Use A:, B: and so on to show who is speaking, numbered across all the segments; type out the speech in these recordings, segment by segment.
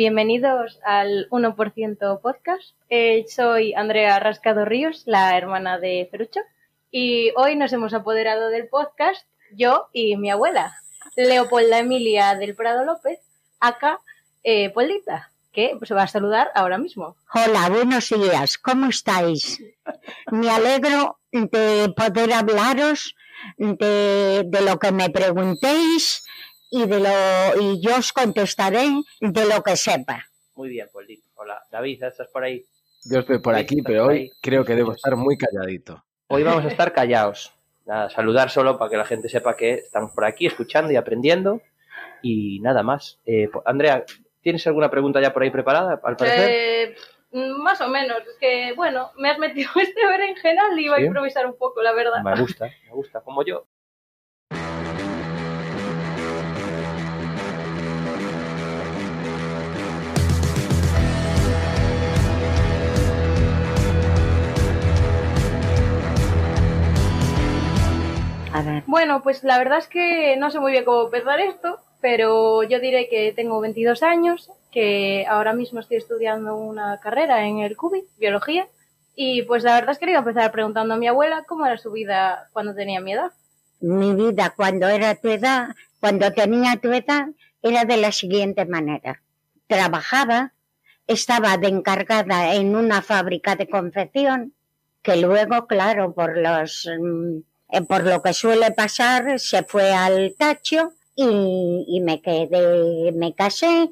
A: Bienvenidos al 1% podcast. Eh, soy Andrea Rascado Ríos, la hermana de Ferucho, y hoy nos hemos apoderado del podcast yo y mi abuela, Leopolda Emilia del Prado López, acá eh, que se va a saludar ahora mismo.
B: Hola, buenos días, ¿cómo estáis? Me alegro de poder hablaros de lo que me preguntéis y, de lo, y yo os contestaré de lo que sepa.
C: Muy bien, Poldita. Hola, David, ¿estás por ahí?
D: Yo estoy por aquí, pero
C: por
D: hoy creo que debo estar muy calladito.
C: Hoy vamos a estar callados. Nada, saludar solo para que la gente sepa que estamos por aquí escuchando y aprendiendo. Y nada más. Eh, Andrea, ¿tienes alguna pregunta ya por ahí preparada, al parecer?
A: Eh, mm, más o menos, es que bueno, me has metido este berenjenal y iba
C: ¿Sí?
A: a improvisar un poco, la verdad.
C: Me gusta, me gusta, como yo.
B: A ver,
A: Bueno, pues la verdad es que no sé muy bien cómo empezar esto, pero yo diré que tengo 22 años, que ahora mismo estoy estudiando una carrera en el CUBI, biología, y pues la verdad es que quería empezar preguntando a mi abuela cómo era su vida cuando tenía mi edad.
B: mi vida cuando era tu edad, cuando tenía tu edad, era de la siguiente manera. Trabajaba, estaba de encargada en una fábrica de confección, que luego, claro, por los mm, eh, por lo que suele pasar, se fue al tacho y, y me quedé, me casé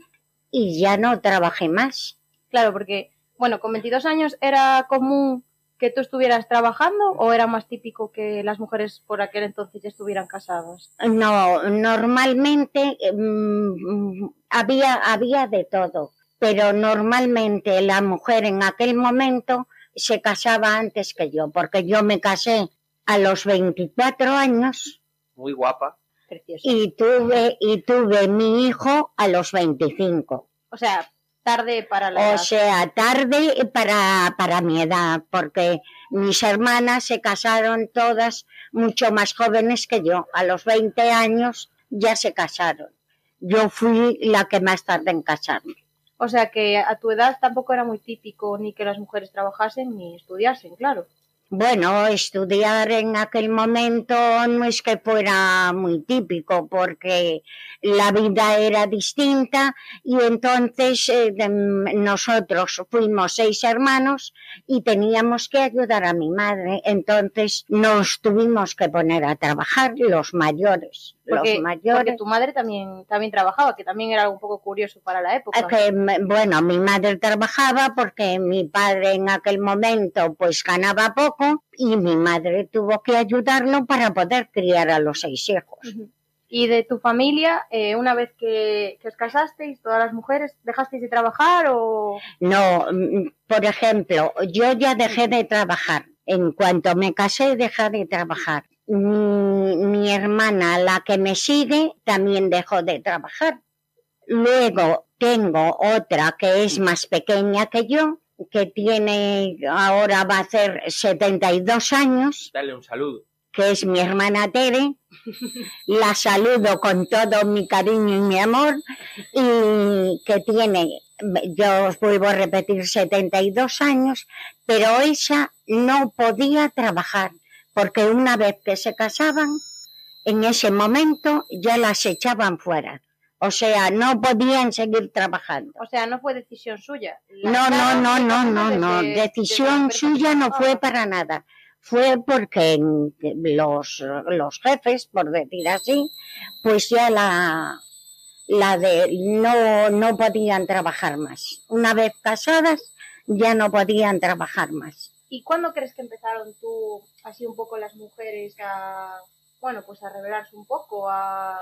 B: y ya no trabajé más.
A: Claro, porque, bueno, con 22 años era común que tú estuvieras trabajando o era más típico que las mujeres por aquel entonces ya estuvieran casadas.
B: No, normalmente mm, había, había de todo, pero normalmente la mujer en aquel momento se casaba antes que yo, porque yo me casé a los 24 años
C: Muy guapa.
A: Precioso.
B: y tuve, y tuve mi hijo a los 25.
A: O sea, tarde para la
B: O
A: edad.
B: sea, tarde para, para mi edad, porque mis hermanas se casaron todas mucho más jóvenes que yo. A los 20 años ya se casaron. Yo fui la que más tarde en casarme.
A: O sea que a tu edad tampoco era muy típico ni que las mujeres trabajasen ni estudiasen, claro.
B: Bueno, estudiar en aquel momento no es que fuera muy típico porque la vida era distinta y entonces eh, de- nosotros fuimos seis hermanos y teníamos que ayudar a mi madre. Entonces nos tuvimos que poner a trabajar los mayores.
A: Porque,
B: los mayores.
A: porque tu madre también, también trabajaba, que también era algo un poco curioso para la época.
B: Es que, m- bueno, mi madre trabajaba porque mi padre en aquel momento pues ganaba poco y mi madre tuvo que ayudarlo para poder criar a los seis hijos.
A: Y de tu familia, eh, una vez que, que os casasteis, todas las mujeres, ¿dejasteis de trabajar o...?
B: No, mm, por ejemplo, yo ya dejé de trabajar. En cuanto me casé, dejé de trabajar. Mi, mi hermana, la que me sigue, también dejó de trabajar. Luego tengo otra que es más pequeña que yo, que tiene, ahora va a hacer 72 años,
C: Dale un saludo.
B: que es mi hermana Tere. La saludo con todo mi cariño y mi amor y que tiene, yo os vuelvo a repetir, 72 años, pero ella no podía trabajar porque una vez que se casaban, en ese momento ya las echaban fuera. O sea, no podían seguir trabajando.
A: O sea, no fue decisión suya.
B: No, no, no, no, no, no. Decisión suya no fue para nada. Fue porque los, los jefes, por decir así, pues ya la, la de no, no podían trabajar más. Una vez casadas, ya no podían trabajar más.
A: ¿Y cuándo crees que empezaron tú, así un poco las mujeres, a, bueno, pues a rebelarse un poco, a...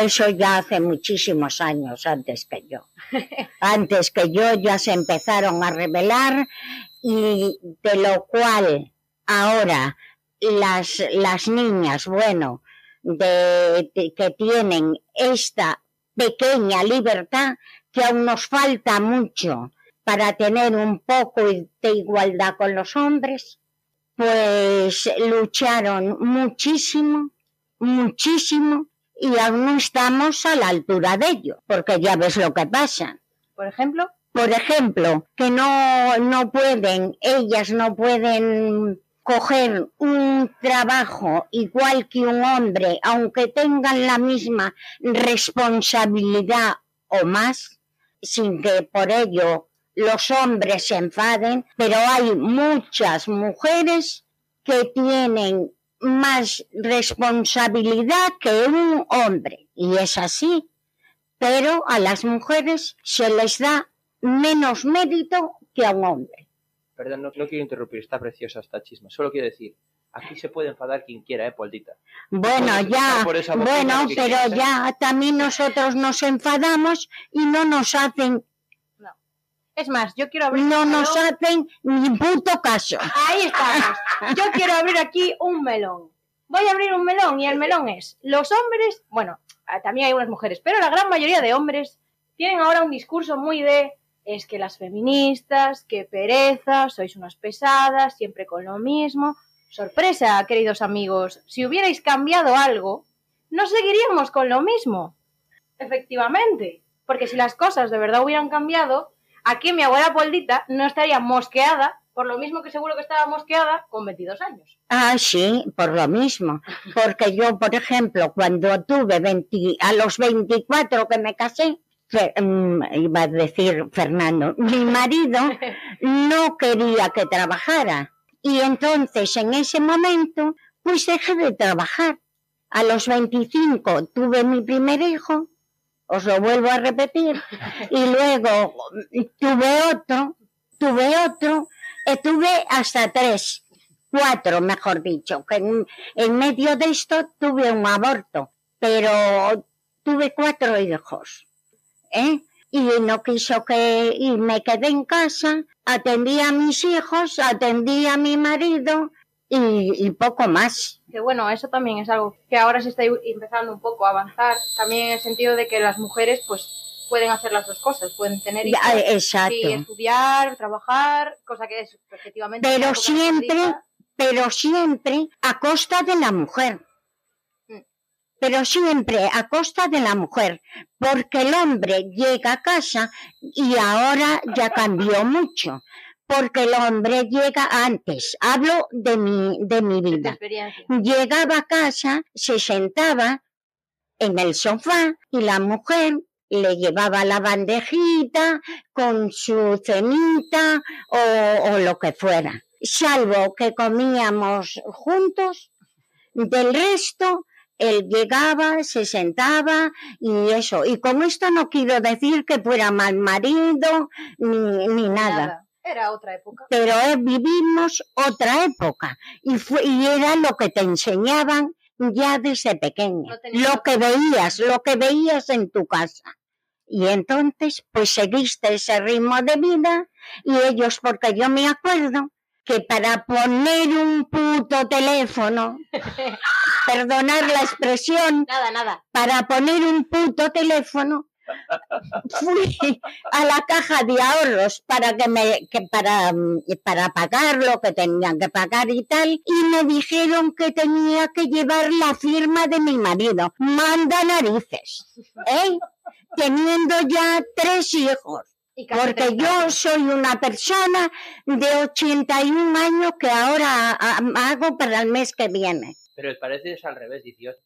B: Eso ya hace muchísimos años antes que yo. Antes que yo ya se empezaron a rebelar y de lo cual ahora las, las niñas, bueno, de, de- que tienen esta pequeña libertad que aún nos falta mucho para tener un poco de igualdad con los hombres, pues lucharon muchísimo, muchísimo y aún no estamos a la altura de ello, porque ya ves lo que pasa.
A: Por ejemplo,
B: por ejemplo, que no, no pueden, ellas no pueden coger un trabajo igual que un hombre, aunque tengan la misma responsabilidad o más, sin que por ello los hombres se enfaden, pero hay muchas mujeres que tienen más responsabilidad que un hombre, y es así, pero a las mujeres se les da menos mérito que a un hombre.
C: Perdón, no, no quiero interrumpir, está preciosa esta chisma. Solo quiero decir, aquí se puede enfadar quien quiera, ¿eh, Poldita?
B: Bueno,
C: Por
B: ya,
C: por
B: bueno, pero
C: quieras, ¿eh?
B: ya también nosotros nos enfadamos y no nos hacen,
A: es más, yo quiero abrir
B: no nos
A: melón.
B: hacen ni puto caso.
A: Ahí estamos. Yo quiero abrir aquí un melón. Voy a abrir un melón y el melón es, los hombres, bueno, ah, también hay unas mujeres, pero la gran mayoría de hombres tienen ahora un discurso muy de, es que las feministas, que pereza, sois unas pesadas, siempre con lo mismo. Sorpresa, queridos amigos, si hubierais cambiado algo, no seguiríamos con lo mismo. Efectivamente, porque si las cosas de verdad hubieran cambiado, aquí mi abuela Poldita no estaría mosqueada, por lo mismo que seguro que estaba mosqueada con 22 años.
B: Ah, sí, por lo mismo. Porque yo, por ejemplo, cuando tuve 20, a los 24 que me casé, mm, iba a decir Fernando, mi marido no quería que trabajara. Y entonces, en ese momento, pues dejé de trabajar. A los 25 tuve mi primer hijo, os lo vuelvo a repetir, y luego tuve otro, tuve otro, eh, tuve hasta tres, cuatro, mejor dicho, que en, medio de esto tuve un aborto, pero tuve cuatro hijos, ¿eh? Y no quiso que, y me quedé en casa, atendí a mis hijos, atendí a mi marido y poco más.
A: Que bueno, eso también es algo que ahora se está empezando un poco a avanzar, también en el sentido de que las mujeres pues pueden hacer las dos cosas, pueden tener hijos y estudiar, trabajar, cosa que es efectivamente...
B: Pero siempre- pero siempre a costa de la mujer.
A: Mm.
B: Pero siempre a costa de la mujer, porque el hombre llega a casa y ahora ya cambió mucho, porque el hombre llega antes, hablo de mi, de mi vida. Llegaba a casa, se sentaba en el sofá y la mujer le llevaba la bandejita con su cenita o, o lo que fuera. Salvo que comíamos juntos, del resto él llegaba, se sentaba y eso. Y con esto no quiero decir que fuera mal marido ni, ni nada
A: Era otra época.
B: pero eh, vivimos otra época y, fue, y era lo que te enseñaban ya desde pequeña,
A: No
B: lo que veías, lo que veías en tu casa. Y entonces, pues seguiste ese ritmo de vida y ellos, porque yo me acuerdo que para poner un puto teléfono, perdonar la expresión,
A: Nada, nada.
B: para poner un puto teléfono fui a la caja de ahorros para que me que para, mm, para pagar lo que tenían que pagar y tal y me dijeron que tenía que llevar la firma de mi marido manda narices ¿eh? teniendo ya tres hijos porque
A: 30
B: yo soy una persona de 81 años que ahora ah, hago para el mes que viene
C: Pero parece es al revés, 18.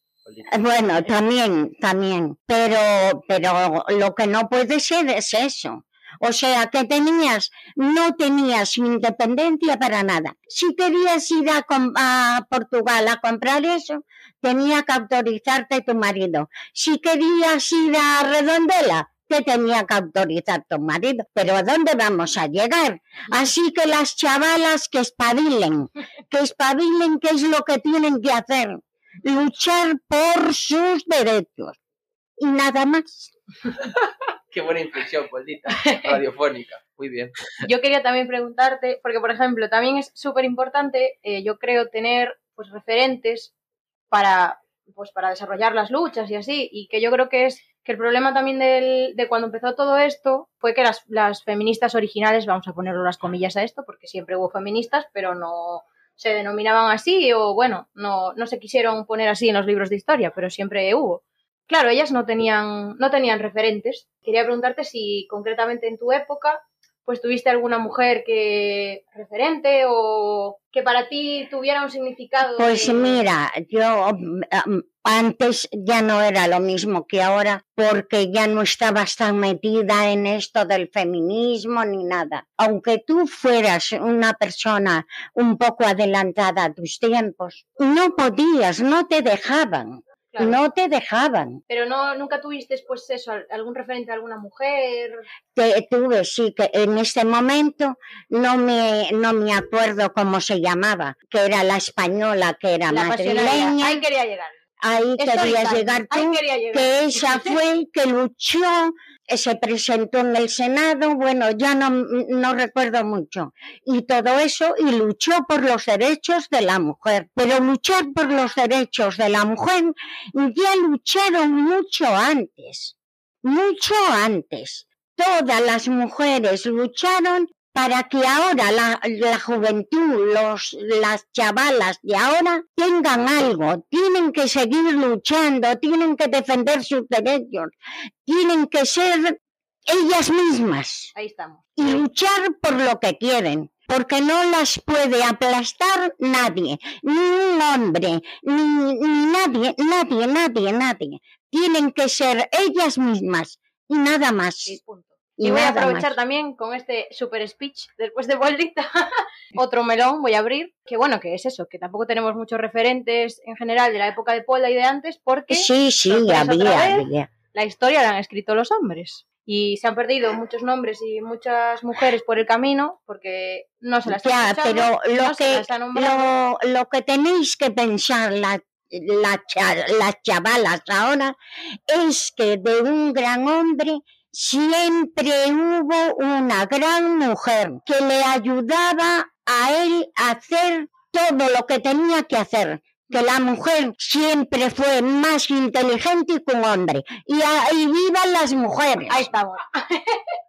B: Bueno, también, también, pero, pero lo que no puede ser es eso. O sea, que tenías, no tenías independencia para nada. Si querías ir a, a Portugal a comprar eso, tenía que autorizarte tu marido. Si querías ir a Redondela, te tenía que autorizar tu marido. Pero ¿a dónde vamos a llegar? Así que las chavalas que espabilen, que espabilen qué es lo que tienen que hacer luchar por sus derechos. Y nada más.
C: Qué buena inflexión, Poldita. Radiofónica. Muy bien.
A: Yo quería también preguntarte, porque por ejemplo, también es súper importante, eh, yo creo, tener pues referentes para, pues, para desarrollar las luchas y así, y que yo creo que es que el problema también del- de cuando empezó todo esto fue que las, las feministas originales, vamos a ponerlo las comillas a esto, porque siempre hubo feministas, pero no se denominaban así, o bueno, no, no se quisieron poner así en los libros de historia, pero siempre hubo claro, ellas no tenían, no tenían referentes. Quería preguntarte si concretamente en tu época pues tuviste alguna mujer que referente o que para ti tuviera un significado.
B: Pues mira, yo mm, am, antes ya no era lo mismo que ahora porque ya no estabas tan metida en esto del feminismo ni nada. Aunque tú fueras una persona un poco adelantada a tus tiempos, no podías, no te dejaban,
A: Claro.
B: no te dejaban.
A: Pero no, nunca tuviste, pues eso, al- algún referente de alguna mujer.
B: Te, tuve, sí, que en este momento no me, no me acuerdo cómo se llamaba, que era la española, que era
A: La
B: madrileña.
A: Ahí quería llegar.
B: Ahí
A: Estoy tan-
B: llegar
A: Ahí
B: tú,
A: quería llegar.
B: que esa fue que luchó, se presentó en el Senado, bueno, ya no, no recuerdo mucho, y todo eso, y luchó por los derechos de la mujer. Pero luchar por los derechos de la mujer ya lucharon mucho antes, mucho antes. Todas las mujeres lucharon para que ahora la, la juventud, los, las chavalas de ahora tengan algo, tienen que seguir luchando, tienen que defender sus derechos, tienen que ser ellas mismas
A: Ahí estamos.
B: y luchar por lo que quieren. Porque no las puede aplastar nadie, ni un hombre, ni, ni nadie, nadie, nadie, nadie. Tienen que ser ellas mismas y nada más.
A: Sí, punto.
B: Y,
A: Y voy a aprovechar
B: más.
A: también con este super speech después de Boldita. Otro melón voy a abrir. Que bueno, que es eso, que tampoco tenemos muchos referentes en general de la época de Pola y de antes, porque
B: Sí, sí, había, había.
A: la historia la han escrito los hombres. Y se han perdido muchos nombres y muchas mujeres por el camino porque no se las
B: Ya, pero lo
A: no
B: que, lo, lo que tenéis que pensar la, la las chavalas ahora es que de un gran hombre siempre hubo una gran mujer que le ayudaba a él a hacer todo lo que tenía que hacer. Que la mujer siempre fue más inteligente que un hombre. Y ahí vivan las mujeres.
A: Ahí estamos.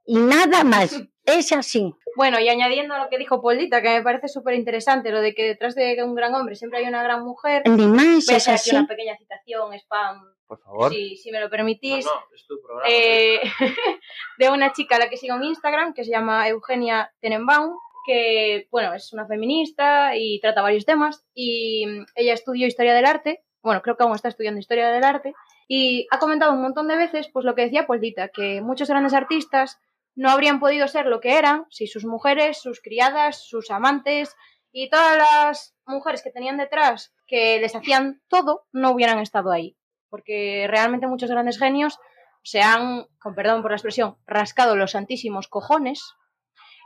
B: Y nada más. Es así.
A: Bueno, y añadiendo a lo que dijo Poldita, que me parece súper interesante, lo de que detrás de un gran hombre siempre hay una gran mujer.
B: Ni más
A: Voy a
B: es
A: hacer aquí
B: así.
A: una pequeña citación, spam,
C: Por favor.
A: si, si me lo permitís.
C: No, no, es tu programa.
A: eh, de una chica a la que sigo en Instagram, que se llama Eugenia Tenenbaum, que, bueno, es una feminista y trata varios temas, y ella estudió Historia del Arte, bueno, creo que aún está estudiando Historia del Arte, y ha comentado un montón de veces, pues lo que decía Poldita, que muchos grandes artistas no habrían podido ser lo que eran si sus mujeres, sus criadas, sus amantes y todas las mujeres que tenían detrás que les hacían todo no hubieran estado ahí. Porque realmente muchos grandes genios se han, con perdón por la expresión, rascado los santísimos cojones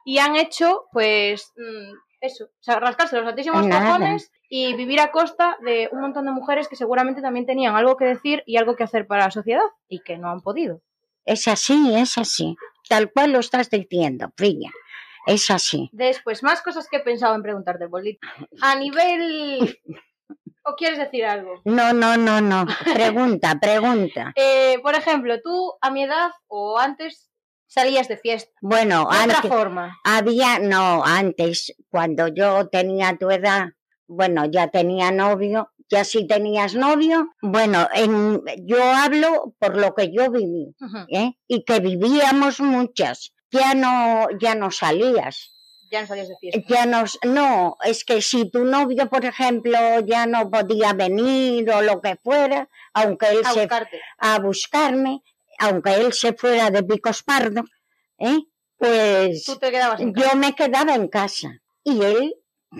A: y han hecho, pues, mm, eso, o sea, rascarse los santísimos
B: Nada.
A: cojones y vivir a costa de un montón de mujeres que seguramente también tenían algo que decir y algo que hacer para la sociedad y que no han podido.
B: Es así, es así. Tal cual lo estás diciendo, Frilla. Es así.
A: Después, más cosas que he pensado en preguntarte, Bolita. A nivel... ¿O quieres decir algo?
B: No, no, no, no. Pregunta, pregunta.
A: Eh, por ejemplo, tú a mi edad o antes salías de fiesta.
B: Bueno,
A: De otra
B: antes
A: forma.
B: había, no, antes, cuando yo tenía tu edad, bueno, ya tenía novio, ya si tenías novio, bueno, en, yo hablo por lo que yo viví. ¿eh? Y que vivíamos muchas. Ya no, ya no salías.
A: Ya no salías de fiesta.
B: Ya nos, no, es que si tu novio, por ejemplo, ya no podía venir o lo que fuera, aunque él
A: A
B: se
A: buscarte.
B: a buscarme, aunque él se fuera de Picos Pardo, ¿eh? pues yo me quedaba en casa y él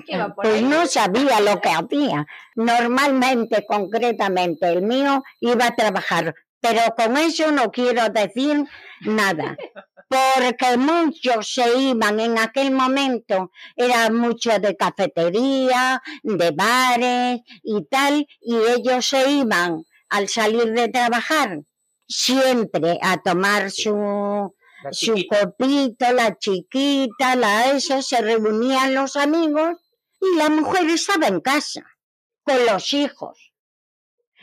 A: ¿Qué iba por
B: pues no sabía lo que hacía. Normalmente, concretamente, el mío iba a trabajar, pero con eso no quiero decir nada. Porque muchos se iban en aquel momento, era mucho de cafetería, de bares y tal, y ellos se iban al salir de trabajar siempre a tomar su, su
C: chiquita.
B: copito, la chiquita, la esa, se reunían los amigos y la mujer estaba en casa con los hijos.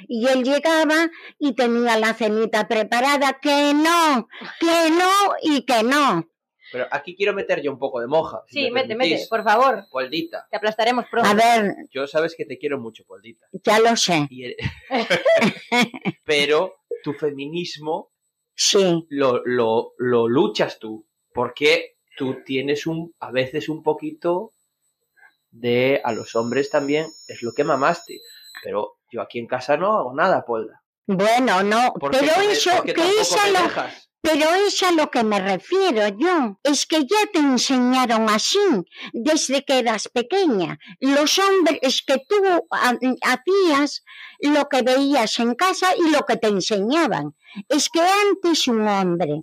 B: Y él llegaba y tenía la cenita preparada, que no, que no y que no.
C: Pero aquí quiero meter yo un poco de moja. si
A: Sí,
C: me
A: mete,
C: permitís.
A: mete, por favor.
C: Poldita.
A: Te aplastaremos pronto.
B: A ver,
C: Yo sabes que te quiero mucho, Poldita.
B: ya lo sé.
C: Y el- Pero tu feminismo
B: Sí,
C: lo, lo, lo luchas tú, porque tú tienes un, a veces un poquito de, a los hombres también, es lo que mamaste, pero yo aquí en casa no hago nada, Polda.
B: bueno, no,
C: Porque
B: pero eso, que
C: tampoco
B: es a
C: me
B: lo,
C: dejas.
B: Pero es a lo que me refiero yo. Es que ya te enseñaron así desde que eras pequeña. Los hombres que tú ha- hacías lo que veías en casa y lo que te enseñaban. Es que antes un hombre,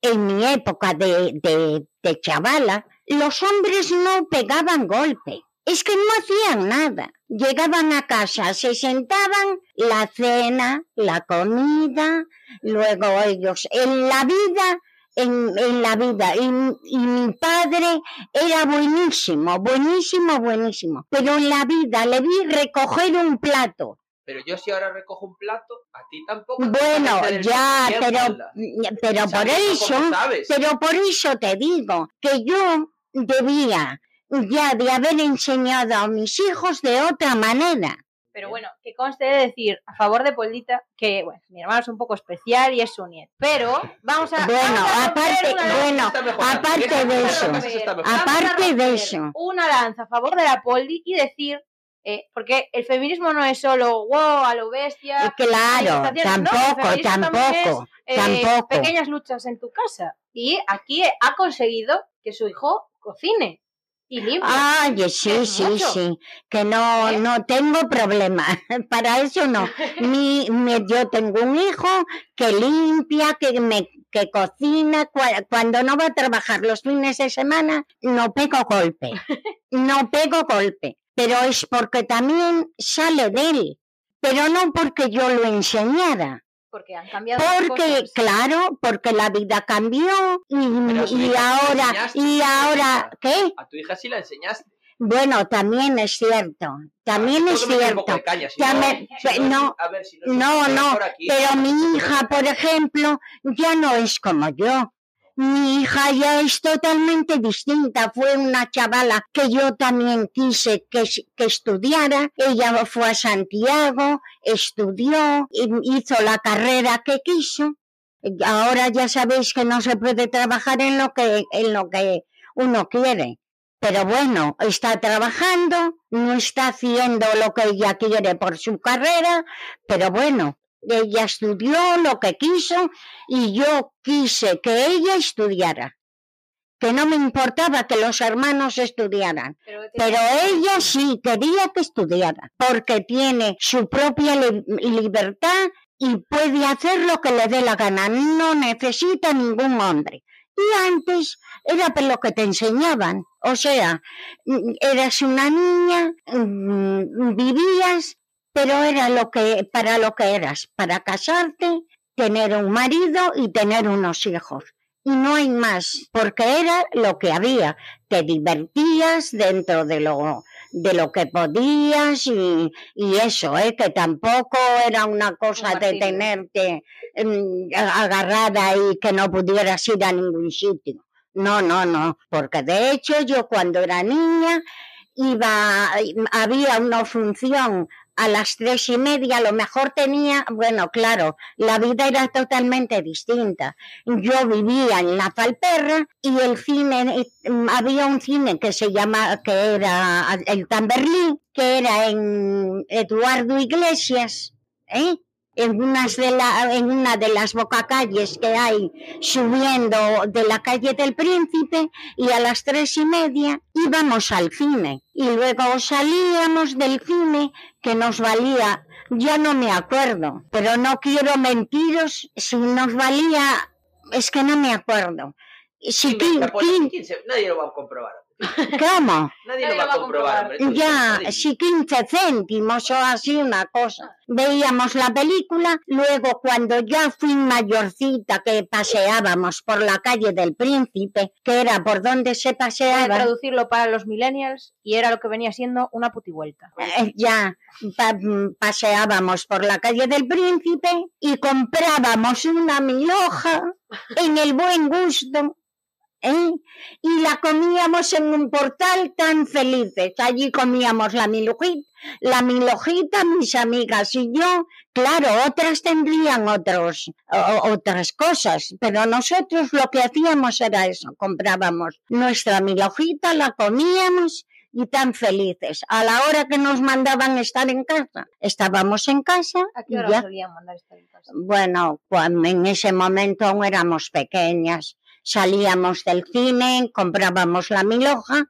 B: en mi época de, de, de chavala, los hombres no pegaban golpe. Es que no hacían nada. Llegaban a casa, se sentaban, la cena, la comida, luego ellos en la vida, en, en la vida. Y, y mi padre era buenísimo, buenísimo, buenísimo. Pero en la vida le vi recoger un plato.
C: Pero yo si ahora recojo un plato, a ti tampoco.
B: Bueno, ya, pero, pero por eso, pero por eso te digo que yo debía ya de haber enseñado a mis hijos de otra manera.
A: Pero bueno, que conste de decir a favor de Poldita que, bueno, mi hermano es un poco especial y es su nieto. Pero vamos a.
B: Bueno,
A: vamos a
B: aparte-
A: una lanza.
B: bueno, aparte de eso, aparte de eso.
A: Una lanza a favor de la Poldi y decir. eh, porque el feminismo no es solo wow, a lo bestia.
B: Eh, Claro,
A: manifestaciones, no,
B: tampoco,
A: es,
B: tampoco,
A: eh,
B: tampoco.
A: pequeñas luchas en tu casa. Y aquí ha conseguido que su hijo cocine y.
B: Ay, sí, sí,
A: mucho.
B: sí, que no,
A: ¿Eh?
B: no tengo problema, para eso no. Mi, mi- yo tengo un hijo que limpia, que me que cocina, cua- cuando no va a trabajar los fines de semana, no pego golpe, no pego golpe, pero es porque también sale de él, pero no porque yo lo enseñara.
A: Porque han cambiado las
B: Porque,
A: cosas.
B: claro, porque la vida cambió y, ahora, y
C: ¿no?
B: ahora, ¿qué?
C: A tu hija sí la enseñaste.
B: Bueno, también es cierto, también
C: Ah,
B: es cierto.
C: de caña, si
B: También-
C: no,
B: no,
C: no.
B: Pero mi hija, por ejemplo, ya no es como yo. Mi hija ya es totalmente distinta. Fue una chavala que yo también quise que, que estudiara. Ella fue a Santiago, estudió, hizo la carrera que quiso. Ahora ya sabéis que no se puede trabajar en lo que, en lo que uno quiere. Pero bueno, está trabajando, no está haciendo lo que ella quiere por su carrera, pero bueno, ella estudió lo que quiso y yo quise que ella estudiara. Que no me importaba que los hermanos estudiaran,
A: Pero,
B: pero ella sí quería que estudiara, porque tiene su propia li- libertad y puede hacer lo que le dé la gana, no necesita ningún hombre. Y antes era por lo que te enseñaban, o sea, mm, eras una niña, mm, vivías, pero era lo que para lo que eras, para casarte, tener un marido y tener unos hijos. Y no hay más, porque era lo que había. Te divertías dentro de lo de lo que podías y, y eso, ¿eh? que tampoco era una cosa de tenerte mm, agarrada y que no pudieras ir a ningún sitio. No, no, no, porque de hecho yo cuando era niña iba, había una función a las tres y media, lo mejor tenía, bueno, claro, la vida era totalmente distinta. Yo vivía en la Falperra y el cine, mm, había un cine que se llama, que era el Tamberlí, que era en Eduardo Iglesias, ¿eh? En, unas de la, en una de las bocacalles que hay subiendo de la calle del Príncipe y a las tres y media íbamos al cine y luego salíamos del cine que nos valía, ya no me acuerdo, pero no quiero mentiros, si nos valía, es que no me acuerdo. Si
C: Inventa,
B: quin-
C: pues,
B: quin-
C: ¿quién se- Nadie lo va a comprobar.
B: ¿Cómo?
C: Nadie lo va a comprobar.
B: Ya, si 15 céntimos o así una cosa. Veíamos la película, luego cuando ya fui mayorcita que paseábamos por la calle del Príncipe, que era por donde se
A: Voy a
B: paseaba,
A: traducirlo para los millennials y era lo que venía siendo una putivuelta.
B: eh, ya pa- mm, paseábamos por la calle del Príncipe y comprábamos una milhoja en el buen gusto ¿eh? Y la comíamos en un portal tan felices. Allí comíamos la milujita, la milojita, mis amigas y yo. Claro, otras tendrían otros, o- otras cosas, pero nosotros lo que hacíamos era eso. Comprábamos nuestra milojita, la comíamos y tan felices. A la hora que nos mandaban estar en casa, estábamos en casa
A: ¿A qué hora
B: ya.
A: solían mandar estar en casa?
B: Bueno, cuando en ese momento aún éramos pequeñas, salíamos del cine, comprábamos la miloja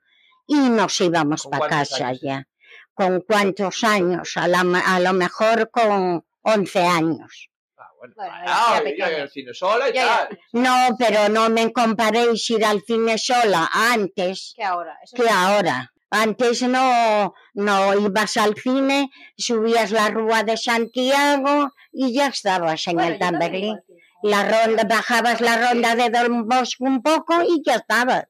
B: y nos íbamos
C: ¿Con
B: para casa
C: años?
B: ya. ¿Con cuántos años? A, la- a lo mejor con 11 años.
C: Ah, bueno.
A: Bueno,
C: Ah,
A: era
C: yo iba
A: pequeña.
C: al cine sola y
A: Ya, ya.
C: tal.
B: No, pero no me comparéis ir al cine sola antes
A: ¿Qué ahora? Eso
B: que ahora. Antes no, no ibas al cine, subías la Rúa de Santiago y ya estabas en
A: Bueno,
B: el Tamberlín. La ronda, bajabas la ronda de Don Bosco un poco y ya estabas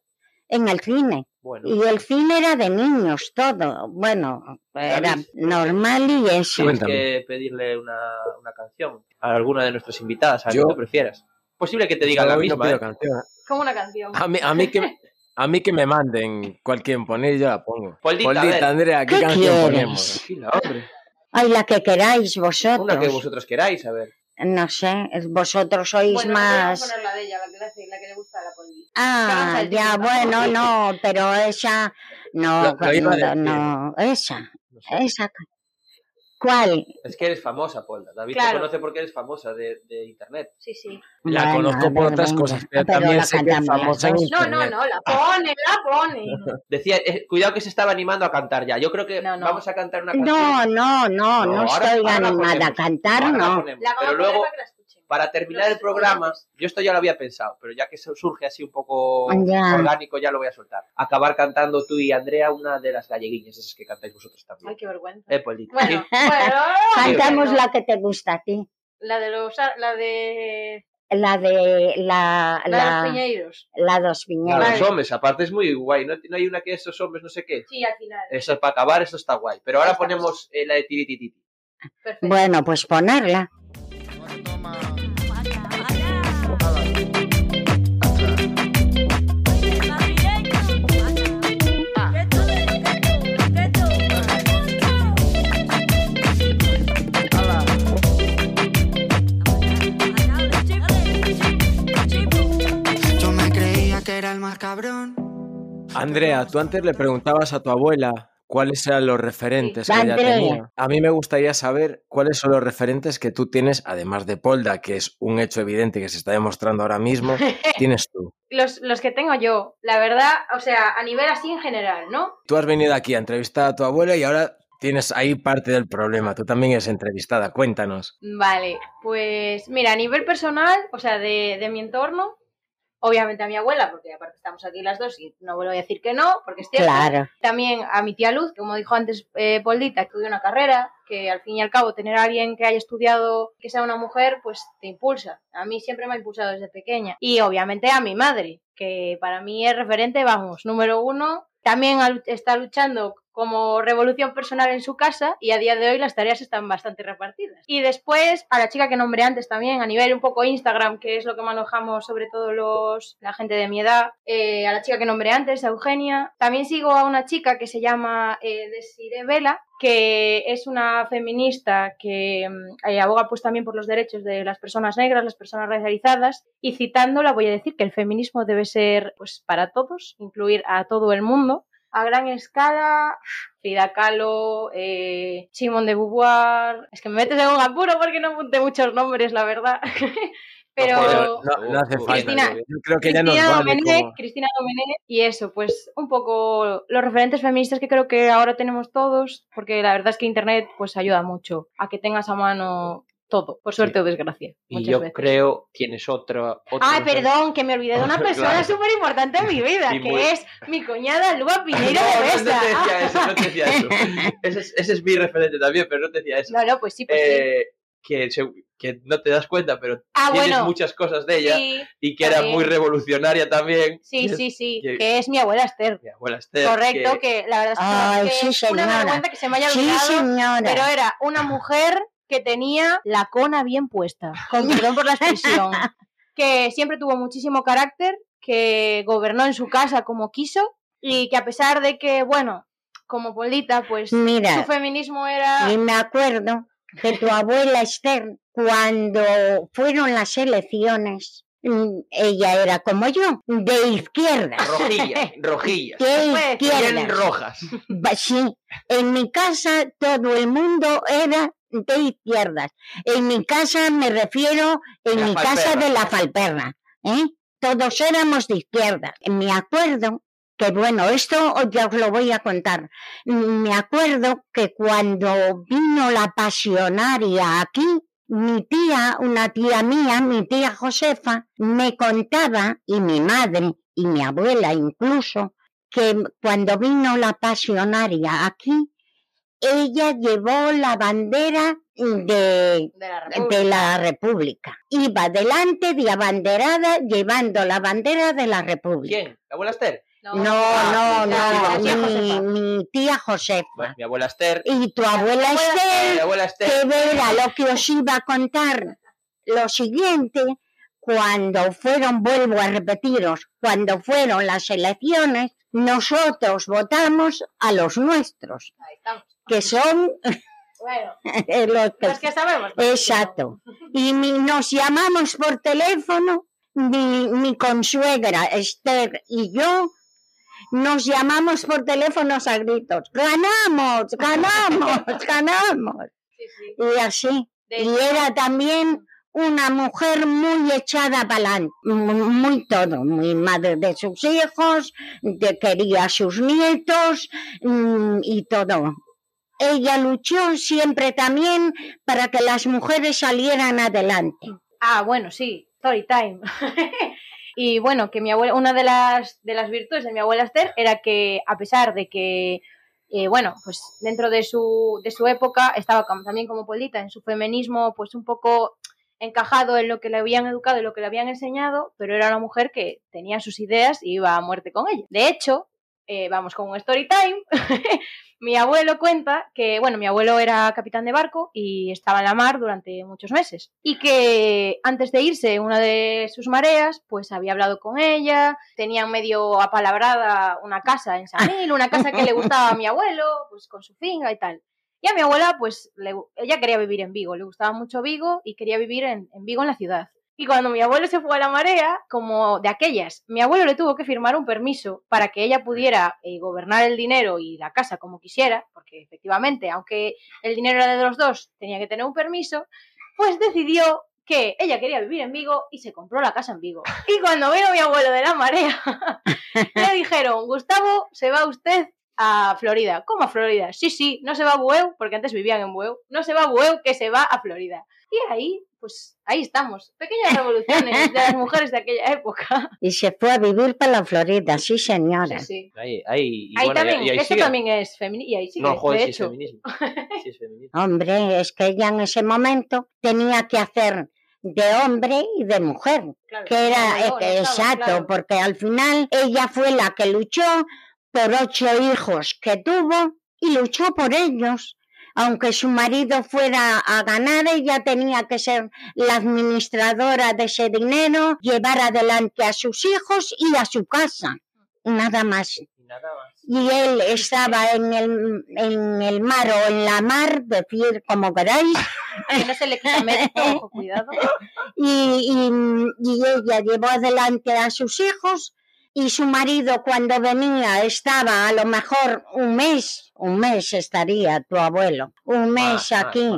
B: en el cine.
C: Bueno,
B: Y el cine era de niños, todo. Bueno, era
C: David.
B: normal y eso.
C: tienes
D: Cuéntame.
C: que pedirle una, una canción a alguna de nuestras invitadas, a la
D: Yo-
C: que tú prefieras. Posible que te diga
D: Yo
C: la
D: no
C: misma,
D: pido
C: ¿eh?
D: canción.
A: Como una canción.
D: A mí, a mí que a mí que me manden cualquier poner yo la pongo.
C: Poldita.
D: Andrea, ¿qué,
B: ¿Qué
D: canción
B: quieres?
D: ponemos?
C: Hombre.
B: Ay, la que queráis vosotros.
C: Una que vosotros queráis, a ver.
B: No sé, vosotros sois
A: Bueno, vamos a
B: más...
A: poner la de ella, la que la que le gusta a la Polly.
B: Ah, ya, bueno, no, pero esa... No,
D: Lo- lo iba a
B: no, no, esa,
C: No sé.
B: esa. ¿Cuál?
C: Es que eres famosa, Polda. David
A: Claro.
C: te conoce porque eres famosa de, de internet.
A: Sí, sí.
D: La
B: Bueno,
D: conozco por otras
B: venga.
D: cosas, pero,
B: Pero
D: también
B: la
D: sé que es famosa en.
A: No, no, no, la pone, la pone.
C: Decía, eh, cuidado que se estaba animando a cantar ya. Yo creo que
A: No, no.
C: vamos a cantar una canción.
B: No, no, no, no,
C: No, ahora-
B: estoy animada a cantar, no.
C: ponemos.
A: La
C: Pero luego,
A: para
C: terminar el
A: Los
C: programa, yo esto ya lo había pensado, pero ya que eso surge así un poco
B: Ya.
C: orgánico, ya lo voy a soltar. Acabar cantando tú y Andrea una de las galleguiñas, esas que cantáis vosotros también.
A: Ay, qué vergüenza.
C: Eh, Poldita,
A: Bueno,
C: sí.
A: bueno.
B: Cantamos
A: bueno.
B: la que te gusta a ti.
A: La de los, la de,
B: La de la,
A: la de
B: la,
A: los piñeiros.
B: la piñeros.
A: Vale.
C: los hombres, aparte es muy guay. No, no hay una que esos hombres no sé qué.
A: Sí, al final.
C: Eso para acabar, eso está guay. Pero ahora
A: estamos.
C: ponemos eh, la de tiritititi.
A: Perfecto.
B: Bueno, pues ponerla.
E: Cabrón.
D: Andrea, tú antes le preguntabas a tu abuela cuáles eran los referentes
B: Sí.
D: que ella tenía. A mí me gustaría saber cuáles son los referentes que tú tienes, además de Polda, que es un hecho evidente que se está demostrando ahora mismo, tienes tú.
A: Los, los que tengo yo, la verdad, o sea, a nivel así en general, ¿no?
D: Tú has venido aquí a entrevistar a tu abuela y ahora tienes ahí parte del problema. Tú también eres entrevistada. Cuéntanos.
A: Vale, pues mira, a nivel personal, o sea, de, de mi entorno, obviamente a mi abuela, porque aparte estamos aquí las dos y no voy a decir que no, porque es cierto.
B: Claro.
A: También a mi tía Luz, como dijo antes eh, Poldita, que estudió una carrera, que al fin y al cabo tener a alguien que haya estudiado, que sea una mujer, pues te impulsa. A mí siempre me ha impulsado desde pequeña. Y obviamente a mi madre, que para mí es referente, vamos, número uno. También está luchando como revolución personal en su casa y a día de hoy las tareas están bastante repartidas. Y después a la chica que nombré antes también, a nivel un poco Instagram, que es lo que manejamos sobre todo los, la gente de mi edad, eh, a la chica que nombré antes, Eugenia. También sigo a una chica que se llama eh, Desiree Vela, que es una feminista que mm, eh, aboga pues también por los derechos de las personas negras, las personas racializadas, y citándola voy a decir que el feminismo debe ser pues para todos, incluir a todo el mundo. A gran escala, Frida Kahlo, eh, Simone de Beauvoir. Es que me metes en un apuro porque no apunté muchos nombres, la verdad. Pero.
D: No, no hace falta.
A: Cristina-
D: Yo creo que ya nos
A: Cristina
D: vale
A: Domenech,
D: como-
A: Cristina Domenech, y eso, pues un poco los referentes feministas que creo que ahora tenemos todos, porque la verdad es que Internet pues ayuda mucho a que tengas a mano todo, por suerte
C: Sí.
A: o desgracia.
C: Y yo
A: veces.
C: creo tienes otro. otro
A: Ay,
C: referente.
A: perdón, que me olvidé de una
C: Claro.
A: persona súper importante en mi vida, que
C: muy-
A: es mi cuñada Lua Piñeiro
C: No,
A: de
C: no, no
A: Besa.
C: te decía eso, no te decía eso. Ese es, ese es mi referente también, pero no te decía eso.
A: No, no, pues sí, pues sí.
C: Eh, que, se- que no te das cuenta, pero
A: Ah,
C: tienes
A: bueno.
C: muchas cosas de ella
A: Sí,
C: y que era muy revolucionaria también.
A: sí, sí, sí,
C: que-
A: que es mi abuela Esther.
C: Mi abuela Esther.
A: Correcto,
C: que-
A: que, la verdad es que,
B: Ay,
A: que
B: sí,
A: es una vergüenza que se me haya
B: Sí,
A: olvidado. pero era una mujer que tenía la cona bien puesta, con perdón por la expresión, que siempre tuvo muchísimo carácter, que gobernó en su casa como quiso y que a pesar de que, bueno, como Polita, pues su
B: Mira,
A: feminismo era...
B: y me acuerdo que tu abuela Esther, cuando fueron las elecciones, mm, ella era como yo, de izquierda.
C: Rojillas, rojillas.
B: De
C: Bien
B: izquierda.
C: rojas.
B: Sí, en mi casa todo el mundo era de izquierdas. En mi casa me refiero, en
C: La
B: mi casa de la Falperra, ¿eh? Todos éramos de izquierdas. Me acuerdo que, bueno, esto ya os lo voy a contar. Me acuerdo que cuando vino la pasionaria aquí, mi tía, una tía mía, mi tía Josefa, me contaba, y mi madre y mi abuela incluso, que cuando vino la pasionaria aquí, ella llevó la bandera de,
A: de la
B: de la República. Iba delante de abanderada llevando la bandera de la República.
C: ¿Quién? ¿La abuela Esther?
B: No, no,
C: Ah,
B: no,
C: mi tía
B: mi,
A: Josefa.
B: mi tía Josefa.
C: Bueno, mi abuela Esther.
B: Y tu abuela
C: Mi
B: Esther,
C: abuela Esther.
B: que verá lo que os iba a contar. Lo siguiente, cuando fueron, vuelvo a repetiros, cuando fueron las elecciones, nosotros votamos a los nuestros,
A: Ahí estamos.
B: Que son
A: Bueno,
B: los que...
A: los que sabemos.
B: Exacto. Y mi- nos llamamos por teléfono, mi, mi consuegra Esther y yo, nos llamamos por teléfonos a gritos. ¡Ganamos! ¡Ganamos! ¡Ganamos!
A: Sí, sí.
B: Y así.
A: De
B: Y
A: hecho,
B: era también una mujer muy echada para adelante, muy todo, muy madre de sus hijos, de, quería a sus nietos mm, y todo. Ella luchó siempre también para que las mujeres salieran adelante.
A: Ah, bueno, sí, story time. y bueno, que mi abuela, una de las, de las virtudes de mi abuela Esther era que a pesar de que, eh, bueno, pues dentro de su, de su época estaba también como Polita en su feminismo, pues un poco encajado en lo que le habían educado y lo que le habían enseñado, pero era una mujer que tenía sus ideas y iba a muerte con ella. De hecho, eh, vamos con un story time. mi abuelo cuenta que, bueno, mi abuelo era capitán de barco y estaba en la mar durante muchos meses. Y que antes de irse, una de sus mareas, pues había hablado con ella, tenían medio apalabrada una casa en San Mil, una casa que le gustaba a mi abuelo, pues con su finca y tal. Y a mi abuela, pues ella quería vivir en Vigo, le gustaba mucho Vigo y quería vivir en Vigo, en la ciudad. Y cuando mi abuelo se fue a la marea, como de aquellas, mi abuelo le tuvo que firmar un permiso para que ella pudiera eh, gobernar el dinero y la casa como quisiera, porque efectivamente, aunque el dinero era de los dos, tenía que tener un permiso, pues decidió que ella quería vivir en Vigo y se compró la casa en Vigo. Y cuando vino mi abuelo de la marea, le dijeron, Gustavo, se va usted a Florida. ¿Cómo a Florida? Sí, sí, no se va a Bueu, porque antes vivían en Bueu. No se va a Bueu, que se va a Florida. Y ahí, pues ahí estamos. Pequeñas revoluciones de las mujeres de aquella época.
B: Y se fue a vivir para la Florida, sí
A: Sí,
B: señora.
A: sí.
C: Ahí, ahí, y
A: Ahí
C: bueno,
A: también,
C: y ahí
A: esto
C: sigue.
A: también es ahí sigue,
C: No, joder,
A: de
C: sí es
A: hecho.
C: feminismo. Sí es feminismo.
B: Hombre, es que ella en ese momento tenía que hacer de hombre y de mujer.
A: claro,
B: que era que-
A: no estaba,
B: exacto,
A: claro.
B: porque al final ella fue la que luchó por ocho hijos que tuvo y luchó por ellos. Aunque su marido fuera a ganar, ella tenía que ser la administradora de ese dinero, llevar adelante a sus hijos y a su casa. Nada más.
C: Y nada más.
B: Y él estaba en el, en el mar o en la mar, decir como queráis,
A: Que no se le cuidado.
B: y, y- y ella llevó adelante a sus hijos y su marido cuando venía estaba a lo mejor un mes, un mes estaría tu abuelo, un mes aquí,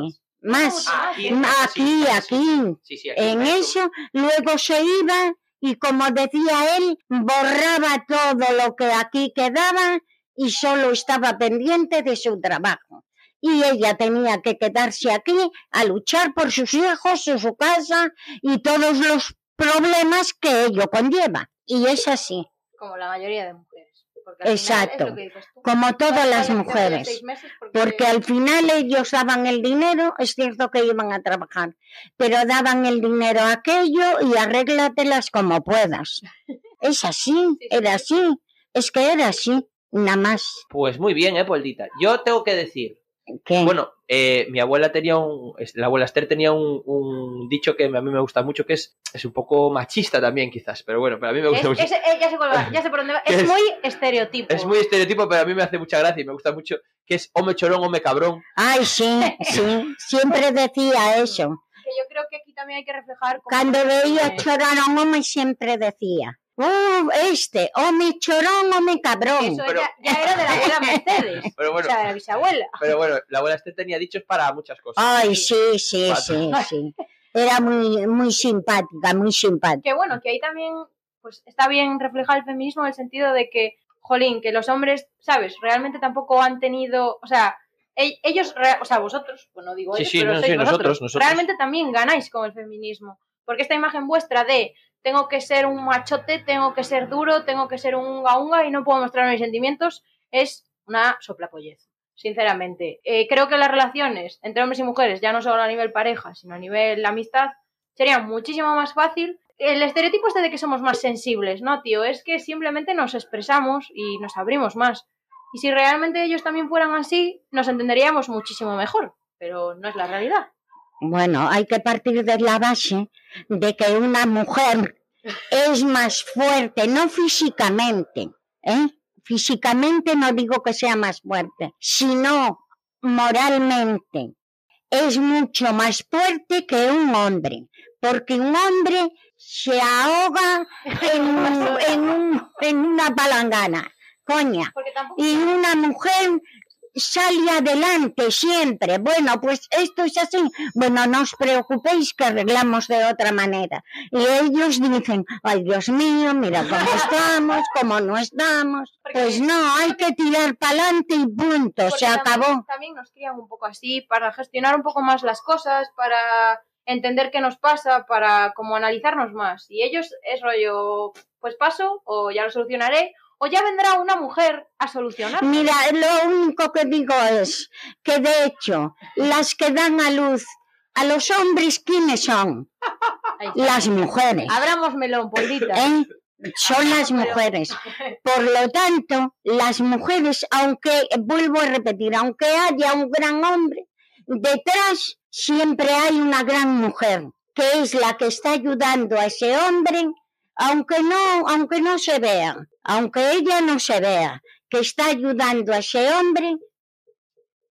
C: más.
B: más,
A: Ah,
C: Aquí,
B: aquí,
C: sí, sí,
B: aquí,
C: Sí, sí, aquí.
B: en eso, luego se iba y como decía él, borraba todo lo que aquí quedaba y solo estaba pendiente de su trabajo. Y ella tenía que quedarse aquí a luchar por sus hijos, su, su casa y todos los problemas que ello conlleva. Y es así,
A: Como la mayoría de mujeres. Porque al final
B: Exacto.
A: es lo que dices tú.
B: como todas las mujeres.
A: Porque
B: al final ellos daban el dinero, es cierto que iban a trabajar, pero daban el dinero a aquello y arréglatelas como puedas. Es así, era así, es que era así, nada más.
C: Pues muy bien, eh, Poldita. Yo tengo que decir
B: ¿Qué?
C: Bueno, eh, mi abuela tenía un. La abuela Esther tenía un, un dicho que a mí me gusta mucho, que es, es un poco machista también, quizás, pero bueno, pero a mí me
A: Es,
C: gusta mucho.
A: es- eh, ya, sé cuál va, ya sé por dónde va.
C: ¿Qué
A: Es
C: es?
A: muy estereotipo.
C: Es muy estereotipo, pero a mí me hace mucha gracia y me gusta mucho, que es home chorón, home cabrón.
B: Ay, sí, sí, siempre decía eso.
A: Que yo creo que aquí también hay que reflejar.
B: Cuando veía chorar a un hombre siempre decía, oh, este, o me chorón o me cabrón.
A: Eso
C: Pero-
A: ya, ya era de la abuela Mercedes.
C: Pero bueno,
A: O sea, de la bisabuela.
C: pero bueno, la abuela Esther tenía dichos para muchas cosas.
B: Ay, sí, sí,
C: Pato.
B: sí, sí. Era muy, muy simpática, muy simpática.
A: Que bueno, que ahí también pues está bien reflejar el feminismo en el sentido de que, jolín, que los hombres, ¿sabes? Realmente tampoco han tenido, o sea, e- ellos, o sea, vosotros, bueno, digo
C: Sí,
A: ellos,
C: sí,
A: pero
C: no,
A: sois
C: sí,
A: vosotros,
C: nosotros, nosotros.
A: realmente también ganáis con el feminismo. Porque esta imagen vuestra de tengo que ser un machote, tengo que ser duro, tengo que ser un unga unga y no puedo mostrar mis sentimientos, es una soplapollez. Sinceramente, Eh, creo que las relaciones entre hombres y mujeres, ya no solo a nivel pareja, sino a nivel amistad, sería muchísimo más fácil. El estereotipo este de que somos más sensibles, ¿no, tío? Es que simplemente nos expresamos y nos abrimos más. Y si realmente ellos también fueran así, nos entenderíamos muchísimo mejor. Pero no es la realidad.
B: Bueno, hay que partir de la base de que una mujer es más fuerte, no físicamente, ¿eh? Físicamente no digo que sea más fuerte, sino moralmente. Es mucho más fuerte que un hombre, porque un hombre se ahoga en, en, un- en una palangana, coña. Y una mujer sale adelante siempre. Bueno, pues esto es así. Bueno, no os preocupéis que arreglamos de otra manera. Y ellos dicen, ay Dios mío, mira cómo estamos, cómo no estamos. Pues no, hay que tirar para adelante y punto, se
A: también-
B: acabó.
A: También nos crían un poco así para gestionar un poco más las cosas, para entender qué nos pasa, para como analizarnos más. Y ellos es rollo, pues paso, o ya lo solucionaré, o ya vendrá una mujer a solucionar.
B: Mira, lo único que digo es que de hecho, las que dan a luz a los hombres, ¿quiénes son? Las mujeres.
A: Abramos melón.
B: ¿eh? Son las mujeres. Por lo tanto, las mujeres, aunque, vuelvo a repetir, aunque haya un gran hombre, detrás siempre hay una gran mujer, que es la que está ayudando a ese hombre, aunque no, aunque no se vea, aunque ella no se vea, que está ayudando a ese hombre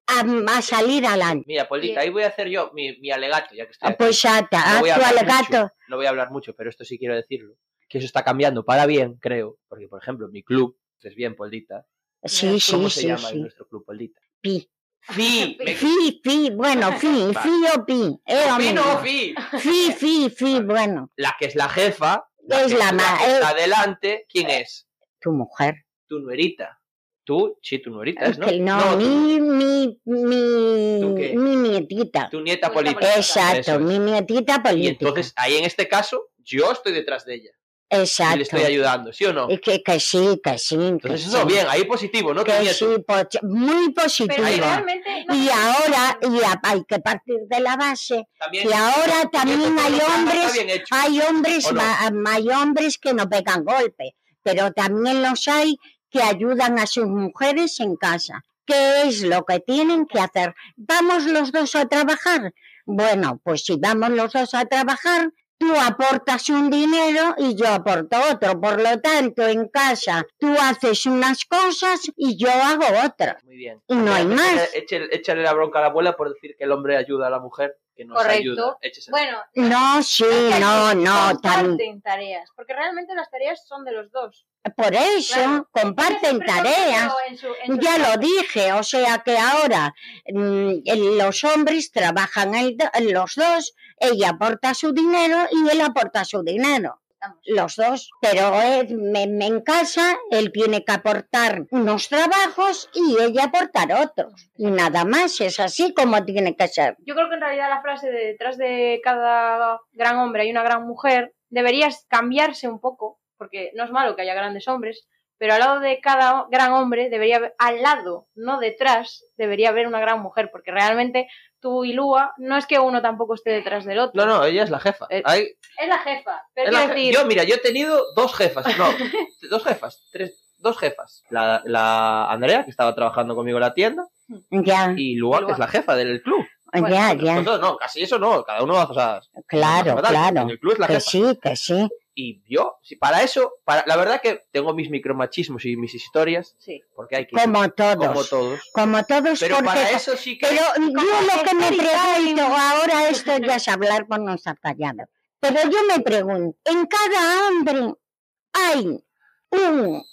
B: a, a salir adelante.
C: Mira, Polita, ahí voy a hacer yo mi, mi alegato, ya que estoy
B: Ah,
C: aquí.
B: Pues ata,
C: No
B: haz
C: voy a
B: tu alegato.
C: mucho, no voy a hablar mucho, pero esto sí quiero decirlo. Que eso está cambiando para bien, creo. Porque, por ejemplo, mi club, es bien, Poldita.
B: Sí,
C: ¿Cómo
B: sí,
C: se
B: sí,
C: llama
B: sí.
C: nuestro club, Poldita?
B: Pi.
C: Fi. me-
B: Fi, fi, bueno, fi,
C: Vale.
B: fi o pi. Eh,
C: Fi,
B: hombre.
C: no, Fi.
B: Fi, fi, fi, bueno.
C: La que es la jefa,
B: Es
C: que
B: la
C: está adelante, ¿quién es?
B: Tu mujer.
C: Tu nuerita. Tú, sí, tu nuerita es, ¿no?
B: No, mi, mi, mi, mi nietita.
C: tu nieta
A: política.
B: Exacto,
C: Eso
B: mi nietita
C: Y
B: política.
C: entonces, ahí en este caso, yo estoy detrás de ella. Y
B: Exacto.
C: le estoy ayudando, ¿sí o no?
B: Y que, que sí, que sí. que
C: Entonces,
B: sí.
C: eso, bien, ahí positivo, ¿no?
B: Que sí, muy positivo.
A: No-
B: Y ahora, y a- hay que partir de la base,
C: También,
B: que ahora también hay hombres. Hay hombres,
C: ¿O no?
B: ma- hay hombres que no pegan golpe, pero también los hay que ayudan a sus mujeres en casa. ¿Qué es lo que tienen que hacer? ¿Vamos los dos a trabajar? Bueno, pues si vamos los dos a trabajar, tú aportas un dinero y yo aporto otro. Por lo tanto, en casa tú haces unas cosas y yo hago otras.
C: Muy bien.
B: Y no hay más.
C: Échale, échale la bronca a la abuela por decir que el hombre ayuda a la mujer, que
A: Correcto.
C: ayuda. Échese-
A: Bueno,
B: No, sí, no, no, tan-
A: comparten tareas, porque realmente las tareas son de los dos.
B: por eso
A: Claro.
B: comparten tareas.
A: consiguió en su- en su
B: Ya lo dije, o sea que ahora mm, los hombres trabajan el los dos, ella aporta su dinero y él aporta su dinero. Los dos. Pero eh, me- me- en casa él tiene que aportar unos trabajos y ella aportar otros. Y nada más, es así como tiene que ser.
A: Yo creo que en realidad la frase de detrás de cada gran hombre hay una gran mujer debería cambiarse un poco, porque no es malo que haya grandes hombres, pero al lado de cada gran hombre debería haber, al lado, no detrás, debería haber una gran mujer, porque realmente tú y Lua no es que uno tampoco esté detrás del otro.
C: No, no, ella es la jefa.
A: Eh,
C: Ahí-
A: Es la jefa. Pero
C: es la
A: quiero
C: je-
A: decir,
C: Yo, mira, yo he tenido dos jefas. No, dos jefas. Tres, dos jefas. La, la Andrea, que estaba trabajando conmigo en la tienda,
B: Ya,
C: y Lua, que es la jefa del club.
B: ya, ya.
C: Nosotros no, casi eso no, cada uno cosas.
B: Claro,
C: fatal.
B: claro.
C: En el club es la
B: Que
C: jefa.
B: sí, que sí.
C: Y yo, si para eso, para, la verdad que tengo mis micromachismos y mis historias,
A: Sí.
C: porque hay que.
B: Como todos.
C: como todos.
B: Como todos,
C: Pero
B: porque...
C: para eso sí que.
B: Pero yo lo que me pregunto, ahora esto ya es hablar con los callado. Pero yo me pregunto, en cada hombre hay un,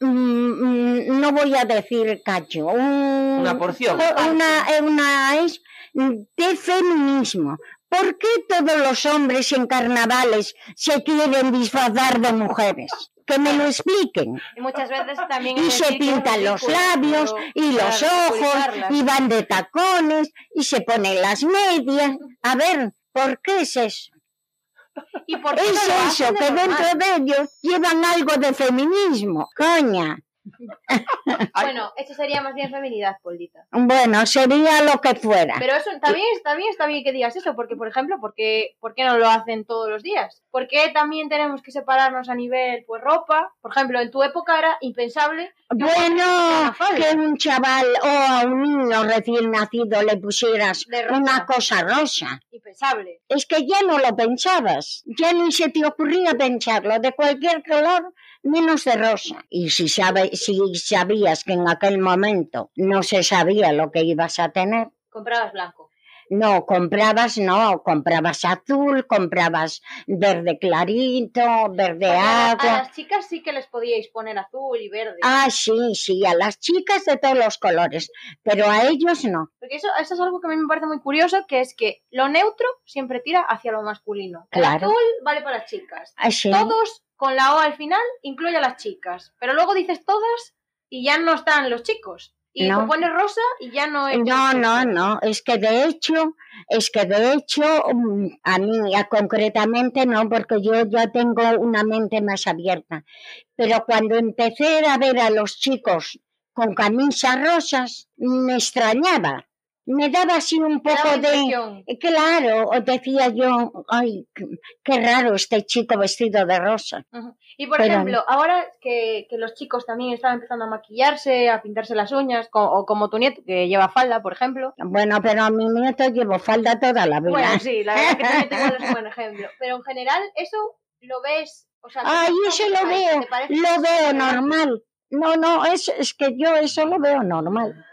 B: mm, mm, no voy a decir cacho, un-
C: Una porción.
B: una, una es de feminismo. ¿Por qué todos los hombres en carnavales se quieren disfrazar de mujeres? Que me lo expliquen.
A: Y muchas veces también.
B: Y se pintan los labios y los ojos y van de tacones y se ponen las medias. A ver, ¿por qué es eso?
A: ¿Y por qué
B: Es eso, que
A: normal?
B: dentro de ellos llevan algo de feminismo. Coña.
A: Bueno, eso sería más bien feminidad, Poldita.
B: Bueno, sería lo que fuera.
A: Pero eso también está bien, está bien que digas eso, porque, por ejemplo, ¿por qué, ¿por qué no lo hacen todos los días? ¿Por qué también tenemos que separarnos a nivel, pues, ropa? Por ejemplo, en tu época era impensable.
B: Bueno,
A: falda.
B: que un chaval o a un niño recién nacido le pusieras una cosa rosa.
A: Impensable.
B: Es que ya no lo pensabas, ya ni se te ocurría pensarlo, de cualquier color menos de rosa. Y si, sabe, si sabías que en aquel momento no se sabía lo que ibas a tener,
A: Comprabas blanco.
B: no, comprabas, no, comprabas azul, comprabas verde clarito, verde
A: a, a
B: agua.
A: las chicas sí que les podíais poner azul y verde.
B: Ah, sí, sí, a las chicas de todos los colores, pero a ellos no.
A: Porque eso, eso es algo que a mí me parece muy curioso, que es que lo neutro siempre tira hacia lo masculino. El azul vale para las chicas.
B: Así.
A: Todos con la O al final incluye a las chicas. Pero luego dices todas y ya no están los chicos. Y
B: No.
A: pones rosa y ya no es.
B: No, no, no, es que de hecho, es que de hecho, mm, a mí ya concretamente no, porque yo ya tengo una mente más abierta. Pero cuando empecé a ver a los chicos con camisas rosas, me extrañaba. Me daba así un poco de...
A: impresión.
B: Claro, o decía yo, ay, qué- raro este chico vestido de rosa.
A: Y por
B: Pero-
A: ejemplo, ahora que, que los chicos también están empezando a maquillarse, a pintarse las uñas, o como tu nieto que lleva falda, por ejemplo.
B: Bueno, pero a mi nieto llevo falda toda la vida.
A: Bueno, sí, la verdad que tu nieto es un buen ejemplo. Pero en general, eso lo ves. O sea,
B: Ay,
A: ¿cómo
B: eso lo veo,
A: ¿Te parece
B: lo veo normal. No, no, es, es que yo eso lo veo normal.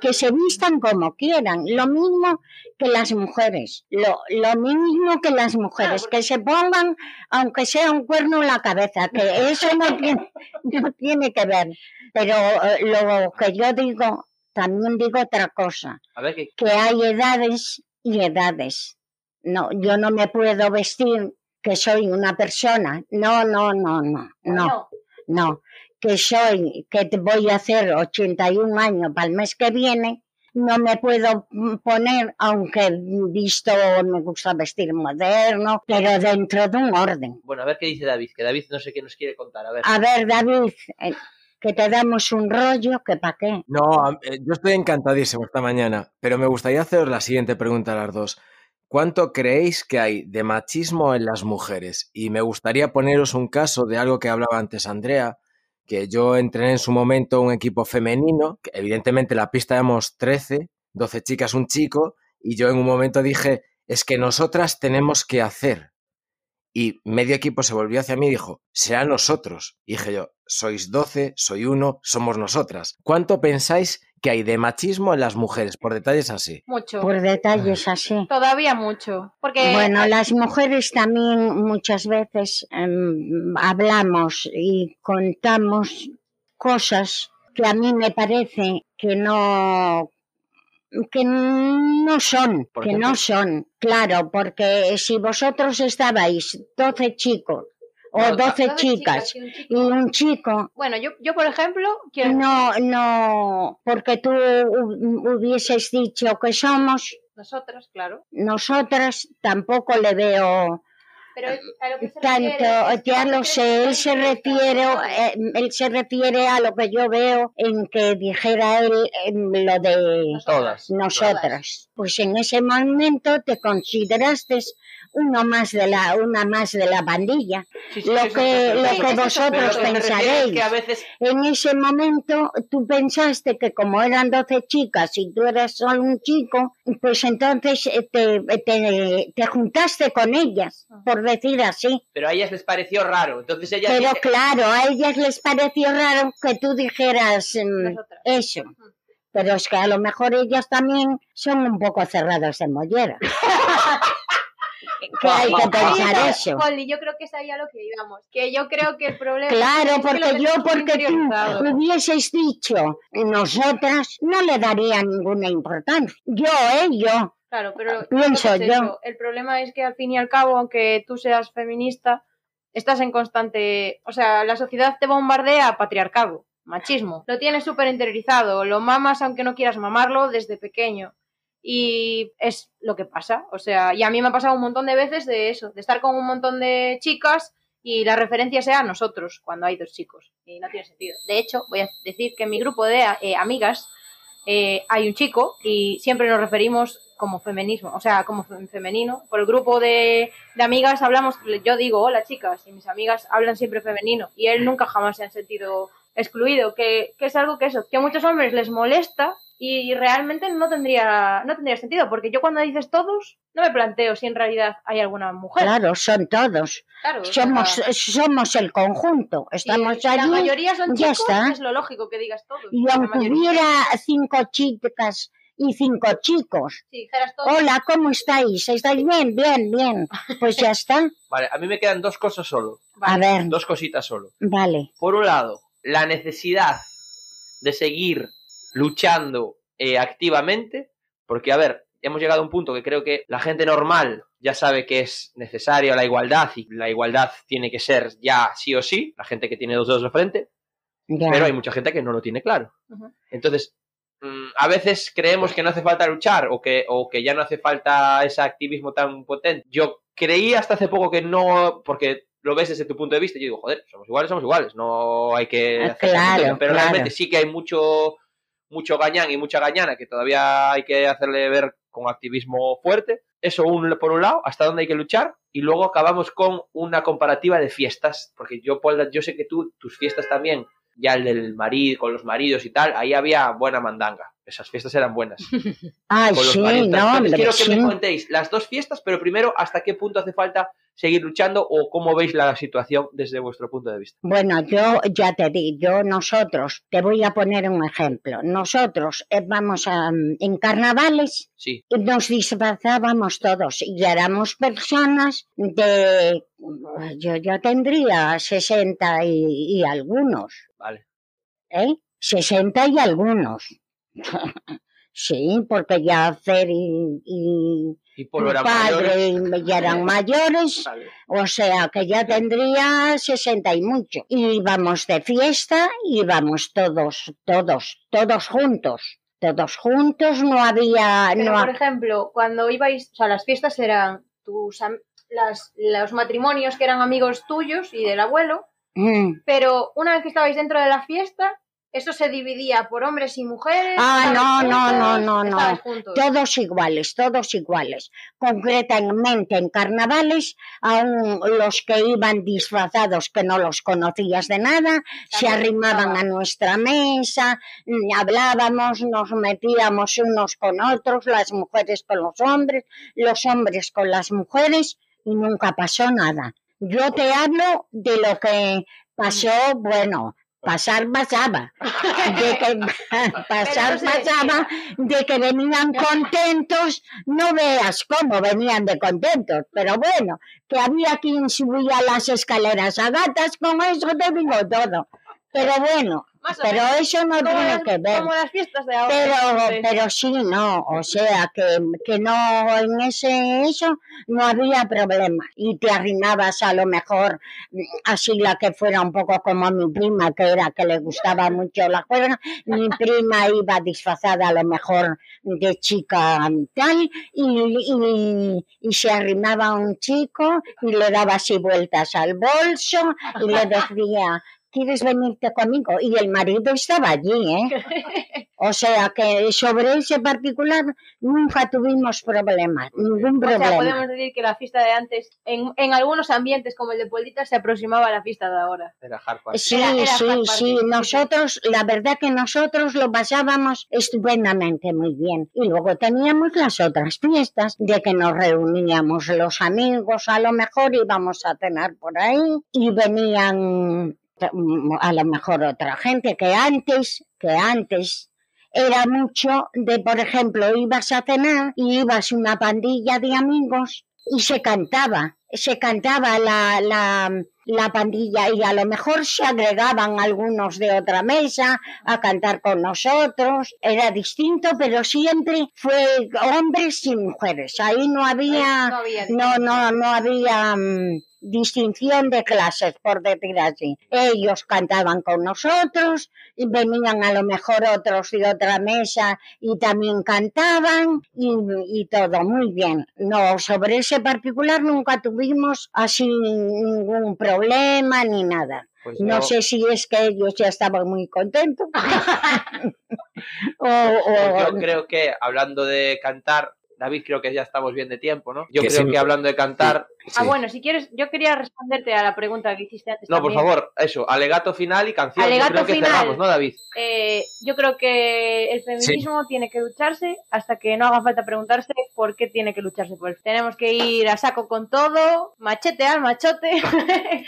B: Que se vistan como quieran, lo mismo que las mujeres, lo, lo mismo que las mujeres,
A: porque-
B: que se pongan, aunque sea un cuerno en la cabeza, que eso no tiene, no tiene que ver. Pero eh, lo que yo digo, también digo otra cosa,
C: ver, que
B: que hay edades y edades. No, yo no me puedo vestir que soy una persona. No, no, no, no, no,
A: No.
B: no. Que soy, que te voy a hacer 81 años para el mes que viene, no me puedo poner, aunque visto, me gusta vestir moderno, pero dentro de un orden.
C: Bueno, a ver qué dice David, que David no sé qué nos quiere contar. A ver.
B: A ver, David, eh, que te damos un rollo, que para qué.
D: No, eh, yo estoy encantadísimo esta mañana, pero me gustaría haceros la siguiente pregunta a las dos. ¿Cuánto creéis que hay de machismo en las mujeres? Y me gustaría poneros un caso de algo que hablaba antes Andrea, que yo entrené en su momento un equipo femenino, que evidentemente en la pista éramos 13, 12 chicas, un chico, y yo en un momento dije, es que nosotras tenemos que hacer. Y medio equipo se volvió hacia mí y dijo, será nosotros. Y dije yo, sois 12, soy uno, somos nosotras. ¿Cuánto pensáis que hay de machismo en las mujeres? Por detalles así.
A: Mucho.
B: Por detalles así.
A: Todavía mucho. Porque.
B: Bueno, las mujeres también muchas veces em, hablamos y contamos cosas que a mí me parece que no que no son, que no son, claro, porque si vosotros estabais 12 chicos o
C: No,
B: 12
A: 12
B: chicas
A: y un chico.
B: y un chico,
A: Bueno, yo, yo por ejemplo, quiero.
B: no, no, porque tú hu- hubieses dicho que somos,
A: Nosotros, claro.
B: nosotras tampoco le veo
A: Pero a lo que se
B: tanto,
A: refiere
B: ya lo sé, él se refiere, eh, él se refiere a lo que yo veo en que dijera él lo de
C: Todas.
B: nosotras. Pues en ese momento te consideraste uno más de la, una más de la pandilla.
C: Sí, sí,
B: Lo que- lo que
C: pero
B: vosotros
C: es
B: pensaréis.
C: que a veces
B: En ese momento tú pensaste que como eran 12 chicas y tú eras solo un chico, pues entonces eh, te, te, te juntaste con ellas, por decir así.
C: pero a ellas les pareció raro. Entonces ellas
B: Pero claro, a ellas les pareció raro que tú dijeras mm,
A: Nosotras.
B: eso. Pero es que a lo mejor ellas también son un poco cerradas de mollera. que hay que pensar eso.
A: Poli, yo creo que es ahí a lo que íbamos. Que yo creo que el problema.
B: Claro,
A: es
B: porque yo, porque tú hubieses dicho, nosotras no le daría ninguna importancia. Yo, ¿eh? Yo.
A: Claro, pero
B: Pienso yo.
A: el problema es que al fin y al cabo, aunque tú seas feminista, estás en constante, o sea, la sociedad te bombardea a patriarcado, machismo. Lo tienes súper interiorizado, lo mamas aunque no quieras mamarlo desde pequeño. Y es lo que pasa, o sea, y a mí me ha pasado un montón de veces de eso, de estar con un montón de chicas y la referencia sea nosotros cuando hay dos chicos. Y no tiene sentido. De hecho, voy a decir que en mi grupo de eh, amigas eh, hay un chico y siempre nos referimos como feminismo, o sea, como fe- femenino. Por el grupo de, de amigas hablamos, yo digo hola chicas, y mis amigas hablan siempre femenino. Y él nunca jamás se han sentido excluido, que, que es algo que eso, que a muchos hombres les molesta y realmente no tendría, no tendría sentido, porque yo cuando dices todos, no me planteo si en realidad hay alguna mujer.
B: Claro, son todos.
A: Claro,
B: Somos, somos el conjunto. Estamos
A: la
B: allí.
A: mayoría son
B: ya
A: chicos,
B: está.
A: es lo lógico que digas todos.
B: Y
A: la
B: aunque hubiera cinco chicas y cinco chicos. Hola, ¿cómo estáis? ¿Estáis bien? Bien, bien. Pues ya está.
C: Vale, a mí me quedan dos cosas solo.
B: A ver,
C: Dos cositas solo.
B: vale.
C: Por un lado, la necesidad de seguir luchando eh, activamente, porque, a ver, hemos llegado a un punto que creo que la gente normal ya sabe que es necesaria la igualdad y la igualdad tiene que ser ya sí o sí, la gente que tiene dos dedos de frente, pero hay mucha gente que no lo tiene claro. Entonces, mm, a veces creemos que no hace falta luchar o que, o que ya no hace falta ese activismo tan potente. Yo creí hasta hace poco que no, porque lo ves desde tu punto de vista y yo digo, joder, somos iguales, somos iguales, no hay que...
B: Ah,
C: hacer
B: claro,
C: pero
B: claro.
C: realmente sí que hay mucho, mucho gañán y mucha gañana que todavía hay que hacerle ver con activismo fuerte. Eso un- por un lado, hasta dónde hay que luchar. Y luego acabamos con una comparativa de fiestas, porque yo, Paul, yo sé que tú, tus fiestas también, ya el del marido, con los maridos y tal, ahí había buena mandanga. Esas fiestas eran buenas. Los
B: sí, no, hombre,
C: quiero que
B: sí.
C: me contéis las dos fiestas, pero primero, ¿hasta qué punto hace falta seguir luchando o cómo veis la situación desde vuestro punto de vista?
B: Bueno, yo ya te digo, yo nosotros, te voy a poner un ejemplo. Nosotros eh, vamos a, mm, en carnavales
C: Sí,
B: nos disfrazábamos todos y éramos personas de, yo ya tendría 60 y, y algunos,
C: vale.
B: ¿eh? 60 y algunos. Sí, porque ya Fer y, y
C: Y por
B: mi
C: era
B: padre ya eran mayores.
C: Vale.
B: O sea que ya tendría 60 y mucho. Y íbamos de fiesta, íbamos todos, todos, todos juntos. Todos juntos, no había.
A: Pero,
B: no
A: por
B: ha-
A: ejemplo, cuando ibais, o sea, las fiestas eran tus las, los matrimonios que eran amigos tuyos y del abuelo,
B: Mm.
A: pero una vez que estabais dentro de la fiesta, eso se dividía por hombres y mujeres.
B: Ah, no, no,
A: juntos,
B: no, no, no.
A: juntos.
B: Todos iguales, todos iguales. Concretamente en carnavales, aún los que iban disfrazados que no los conocías de nada, se arrimaban
A: estaba.
B: a nuestra mesa, mm, hablábamos, nos metíamos unos con otros, las mujeres con los hombres, los hombres con las mujeres y nunca pasó nada. Yo te hablo de lo que pasó, bueno, pasar pasaba. De que pasar pasaba de que venían contentos no veas cómo venían de contentos pero bueno que había quien subía las escaleras a gatas con eso te digo todo. Pero bueno
A: Más
B: pero
A: menos.
B: eso no tiene
A: las,
B: que ver.
A: como las fiestas de ahora.
B: Pero,
A: entonces.
B: pero sí, no, o sea, que, que no, en ese, eso no había problema. Y te arrimabas a lo mejor, mm, así la que fuera un poco como mi prima, que era que le gustaba mucho la juerga, mi prima iba disfrazada a lo mejor de chica tal, y, y, y se arrimaba a un chico y le daba así vueltas al bolso y le decía, ¿quieres venirte conmigo? Y el marido estaba allí, ¿eh? O sea que sobre ese particular nunca tuvimos problemas, ningún
A: O sea,
B: problema.
A: podemos decir que la fiesta de antes, en, en algunos ambientes como el de Pueblita, se aproximaba a la fiesta de ahora.
C: Era hardcore.
B: Sí,
A: Era- era
B: sí,
A: hard
B: sí. Nosotros, la verdad que nosotros lo pasábamos estupendamente muy bien. Y luego teníamos las otras fiestas de que nos reuníamos los amigos, a lo mejor íbamos a cenar por ahí y venían a lo mejor otra gente que antes, que antes era mucho de, por ejemplo, ibas a cenar y ibas una pandilla de amigos y se cantaba, se cantaba la, la, la pandilla y a lo mejor se agregaban algunos de otra mesa a cantar con nosotros. Era distinto, pero siempre fue hombres y mujeres. Ahí no había,
A: No había
B: no, no, no había mm, distinción de clases, por decir así. Ellos cantaban con nosotros y venían a lo mejor otros de otra mesa y también cantaban y, y todo muy bien. No, sobre ese particular nunca tuvimos así ningún problema ni nada.
C: Pues
B: No sé si es que ellos ya estaban muy contentos. o, o-
C: Yo creo que hablando de cantar, David, creo que ya estamos bien de tiempo, ¿no? Yo
D: Que
C: creo
D: sí.
C: que hablando de cantar,
A: Ah,
D: Sí.
A: bueno, si quieres, yo quería responderte a la pregunta que hiciste antes.
C: no, por favor, eso, alegato final y canción.
A: Alegato
C: yo creo que
A: final.
C: cerramos, ¿no, David?
A: Eh, yo creo que el feminismo tiene que lucharse hasta que no haga falta preguntarse por qué tiene que lucharse por él. Tenemos que ir a saco con todo, machete al machote.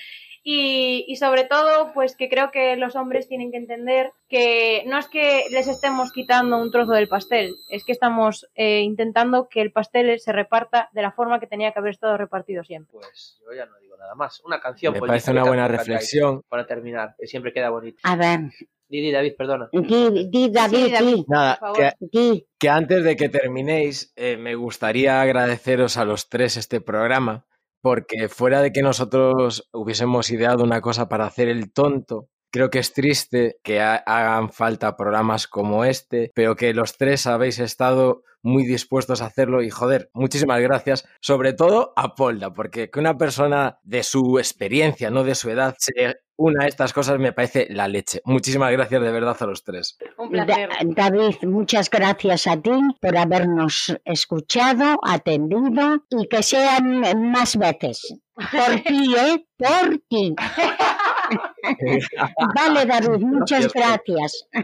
A: Y, y sobre todo, pues que creo que los hombres tienen que entender que no es que les estemos quitando un trozo del pastel, es que estamos eh, intentando que el pastel se reparta de la forma que tenía que haber estado repartido siempre.
C: Pues yo ya no digo nada más. Una canción.
D: Me
C: pues,
D: parece una buena reflexión.
C: Para terminar, que siempre queda bonito.
B: a ver,
C: Didi, David, perdona.
B: di, di, David,
A: David.
B: di,
D: Nada, que,
B: di.
D: que antes de que terminéis, eh, me gustaría agradeceros a los tres este programa, porque fuera de que nosotros hubiésemos ideado una cosa para hacer el tonto, creo que es triste que ha- hagan falta programas como este, pero que los tres habéis estado muy dispuestos a hacerlo y joder, muchísimas gracias, sobre todo a Polda, porque que una persona de su experiencia, no de su edad, se una a estas cosas me parece la leche. Muchísimas gracias de verdad a los tres.
A: Un placer.
B: Da- David, muchas gracias a ti por habernos escuchado, atendido y que sean más veces. Por ti, ¿eh? Por ti. Vale, David, muchas gracias.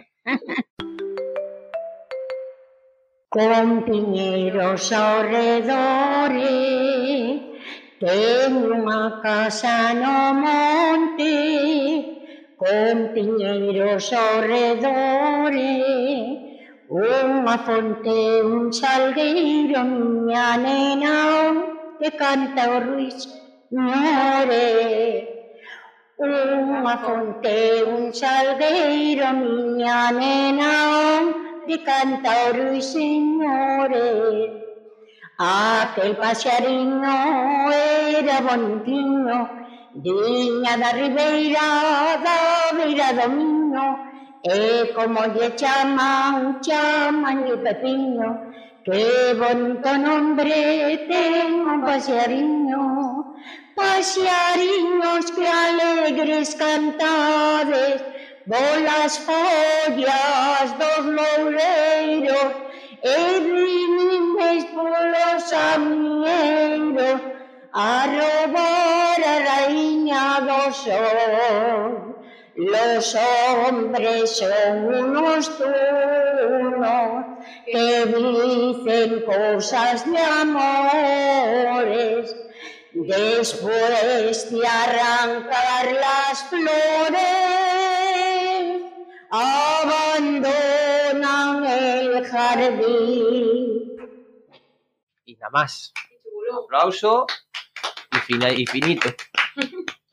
B: Compañeros alrededores, tengo una casa no monte, compañeros alrededores, unha fonte, un salgueiro, miña nena, que canta o Ruiz. Unha fonte, un salgueiro, miña nena, que canta o ruiseñores. Aquel paxariño era bonitiño, viña da ribeira, da beira do miño, e como lle chaman, chaman lle Pepiño, que bonito nombre ten un paxariño. paseariños que alegres cantades, bolas follas dos loureiros, e vinimos polos amieiros a robar a raíña do sol. Los hombres son unos turnos que dicen cosas de amores, Después de arrancar las flores, abandonan el jardín.
C: Y nada más. Un aplauso y, y finito.